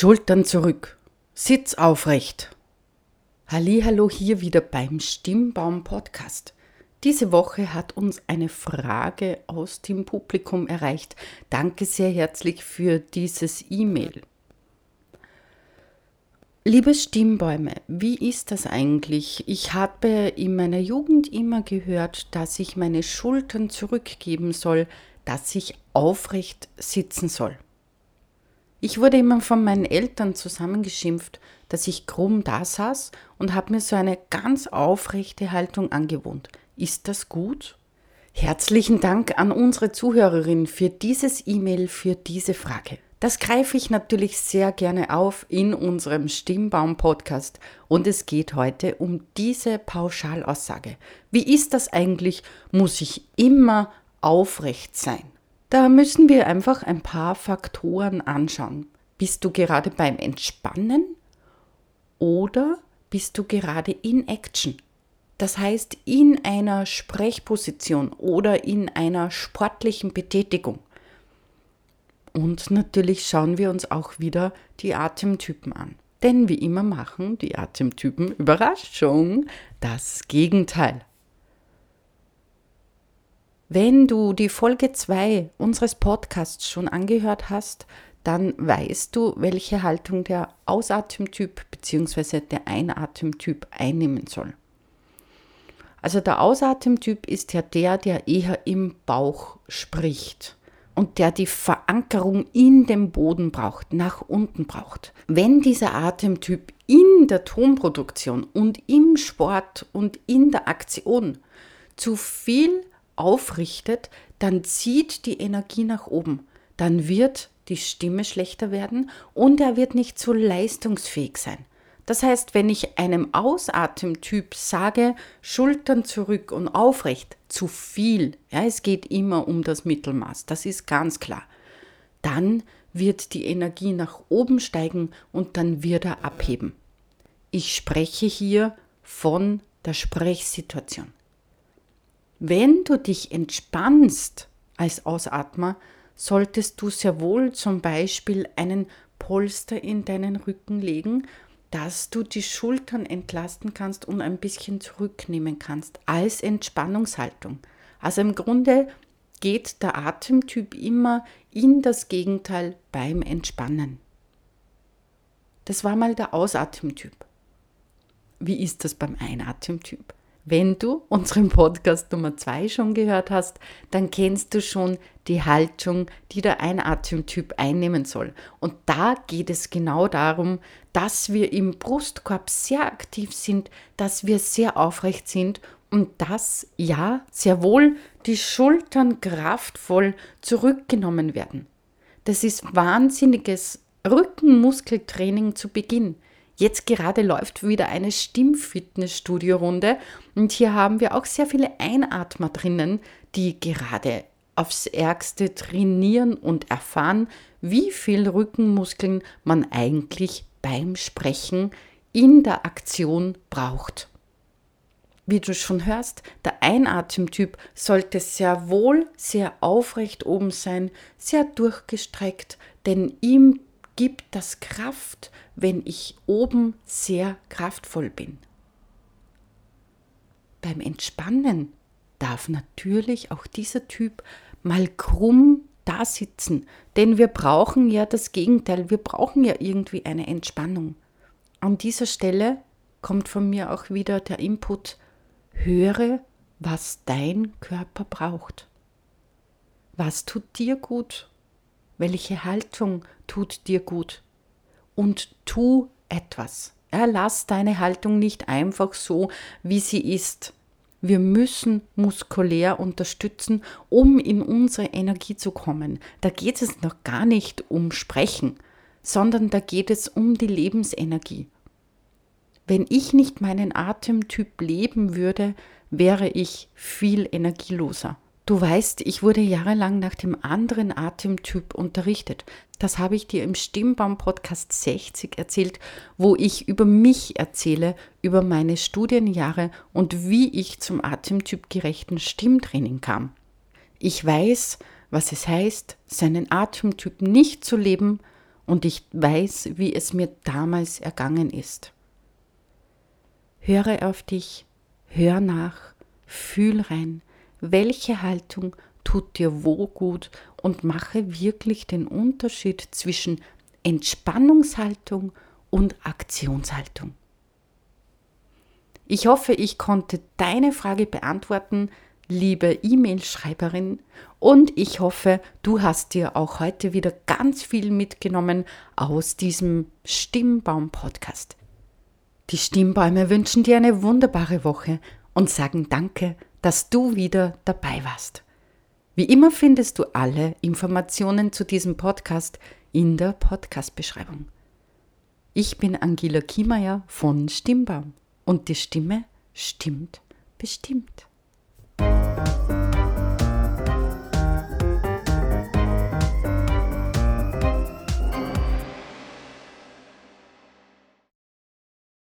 Schultern zurück, Sitz aufrecht. Hallo hier wieder beim Stimmbaum Podcast. Diese Woche hat uns eine Frage aus dem Publikum erreicht. Danke sehr herzlich für dieses E-Mail. Liebe Stimmbäume, wie ist das eigentlich? Ich habe in meiner Jugend immer gehört, dass ich meine Schultern zurückgeben soll, dass ich aufrecht sitzen soll. Ich wurde immer von meinen Eltern zusammengeschimpft, dass ich krumm da saß und habe mir so eine ganz aufrechte Haltung angewohnt. Ist das gut? Herzlichen Dank an unsere Zuhörerin für dieses E-Mail, für diese Frage. Das greife ich natürlich sehr gerne auf in unserem Stimmbaum-Podcast und es geht heute um diese Pauschalaussage. Wie ist das eigentlich? Muss ich immer aufrecht sein? Da müssen wir einfach ein paar Faktoren anschauen. Bist du gerade beim Entspannen oder bist du gerade in Action? Das heißt in einer Sprechposition oder in einer sportlichen Betätigung. Und natürlich schauen wir uns auch wieder die Atemtypen an. Denn wie immer machen die Atemtypen Überraschung das Gegenteil. Wenn du die Folge 2 unseres Podcasts schon angehört hast, dann weißt du, welche Haltung der Ausatemtyp bzw. der Einatemtyp einnehmen soll. Also der Ausatemtyp ist ja der, der eher im Bauch spricht und der die Verankerung in dem Boden braucht, nach unten braucht. Wenn dieser Atemtyp in der Tonproduktion und im Sport und in der Aktion zu viel aufrichtet, dann zieht die Energie nach oben. Dann wird die Stimme schlechter werden und er wird nicht so leistungsfähig sein. Das heißt, wenn ich einem Ausatemtyp sage, Schultern zurück und aufrecht, zu viel, ja, es geht immer um das Mittelmaß, das ist ganz klar, dann wird die Energie nach oben steigen und dann wird er abheben. Ich spreche hier von der Sprechsituation. Wenn du dich entspannst als Ausatmer, solltest du sehr wohl zum Beispiel einen Polster in deinen Rücken legen, dass du die Schultern entlasten kannst und ein bisschen zurücknehmen kannst als Entspannungshaltung. Also im Grunde geht der Atemtyp immer in das Gegenteil beim Entspannen. Das war mal der Ausatemtyp. Wie ist das beim Einatemtyp? Wenn du unseren Podcast Nummer 2 schon gehört hast, dann kennst du schon die Haltung, die der Einatemtyp einnehmen soll. Und da geht es genau darum, dass wir im Brustkorb sehr aktiv sind, dass wir sehr aufrecht sind und dass ja sehr wohl die Schultern kraftvoll zurückgenommen werden. Das ist wahnsinniges Rückenmuskeltraining zu Beginn. Jetzt gerade läuft wieder eine Stimmfitnessstudio-Runde und hier haben wir auch sehr viele Einatmer drinnen, die gerade aufs Ärgste trainieren und erfahren, wie viel Rückenmuskeln man eigentlich beim Sprechen in der Aktion braucht. Wie du schon hörst, der Einatemtyp sollte sehr wohl sehr aufrecht oben sein, sehr durchgestreckt, denn ihm gibt das Kraft, wenn ich oben sehr kraftvoll bin. Beim Entspannen darf natürlich auch dieser Typ mal krumm da sitzen, denn wir brauchen ja das Gegenteil, wir brauchen ja irgendwie eine Entspannung. An dieser Stelle kommt von mir auch wieder der Input, höre, was dein Körper braucht. Was tut dir gut welche Haltung tut dir gut und tu etwas. Ja, lass deine Haltung nicht einfach so, wie sie ist. Wir müssen muskulär unterstützen, um in unsere Energie zu kommen. Da geht es noch gar nicht um Sprechen, sondern da geht es um die Lebensenergie. Wenn ich nicht meinen Atemtyp leben würde, wäre ich viel energieloser. Du weißt, ich wurde jahrelang nach dem anderen Atemtyp unterrichtet. Das habe ich dir im Stimmbaum Podcast 60 erzählt, wo ich über mich erzähle, über meine Studienjahre und wie ich zum atemtypgerechten Stimmtraining kam. Ich weiß, was es heißt, seinen Atemtyp nicht zu leben und ich weiß, wie es mir damals ergangen ist. Höre auf dich, hör nach, fühl rein, welche Haltung tut dir wo gut und mache wirklich den Unterschied zwischen Entspannungshaltung und Aktionshaltung. Ich hoffe, ich konnte deine Frage beantworten, liebe E-Mail-Schreiberin, und ich hoffe, du hast dir auch heute wieder ganz viel mitgenommen aus diesem Stimmbaum-Podcast. Die Stimmbäume wünschen dir eine wunderbare Woche und sagen Danke, dass du wieder dabei warst. Wie immer findest du alle Informationen zu diesem Podcast in der Podcast-Beschreibung. Ich bin Angela Kiemeyer von Stimmbaum und die Stimme stimmt bestimmt.